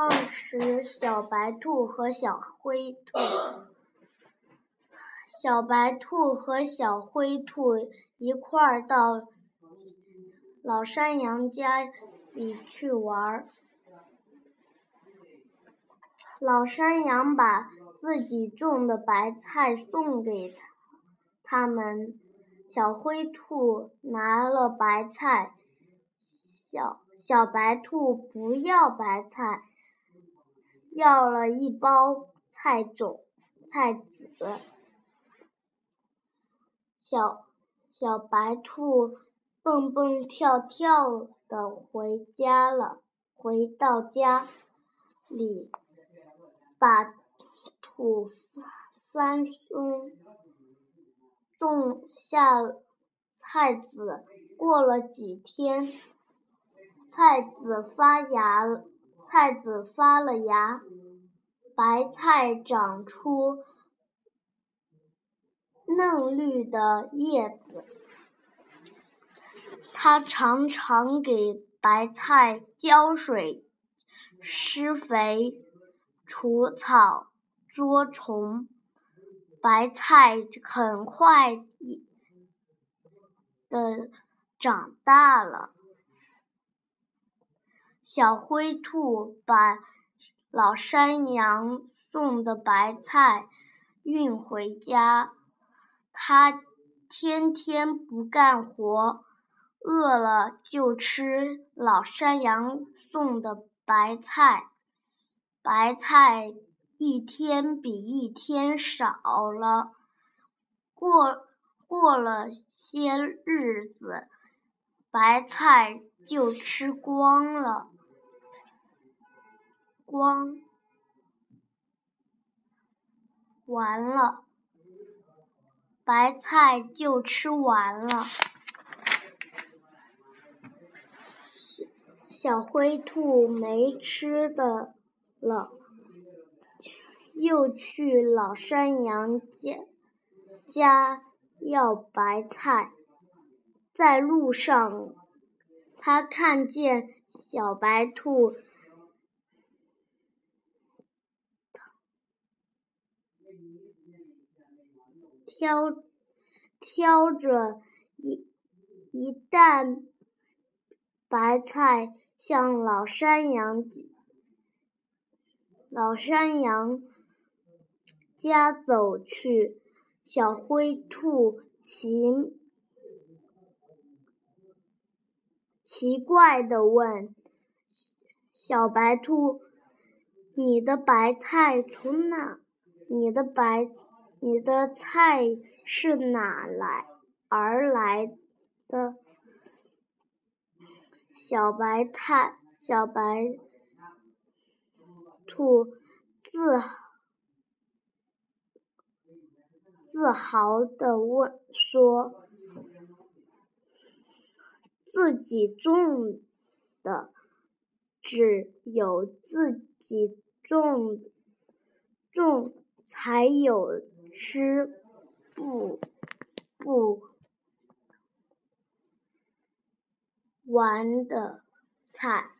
二十小白兔和小灰兔，小白兔和小灰兔一块儿到老山羊家里去玩儿。老山羊把自己种的白菜送给他们，小灰兔拿了白菜，小小白兔不要白菜。要了一包菜种、菜籽，小小白兔蹦蹦跳跳的回家了。回到家里，把土翻松，种下菜籽。过了几天，菜籽发芽了。菜籽发了芽，白菜长出嫩绿的叶子。他常常给白菜浇水、施肥、除草、捉虫。白菜很快的长大了。小灰兔把老山羊送的白菜运回家，它天天不干活，饿了就吃老山羊送的白菜。白菜一天比一天少了，过过了些日子，白菜就吃光了。光完了，白菜就吃完了。小小灰兔没吃的了，又去老山羊家家要白菜。在路上，他看见小白兔。挑挑着一一担白菜向老山羊老山羊家走去，小灰兔奇奇怪的问：“小白兔，你的白菜从哪？你的白？”你的菜是哪来而来的？小白菜，小白兔自自豪地问说：“自己种的，只有自己种种才有。”吃不不完的菜。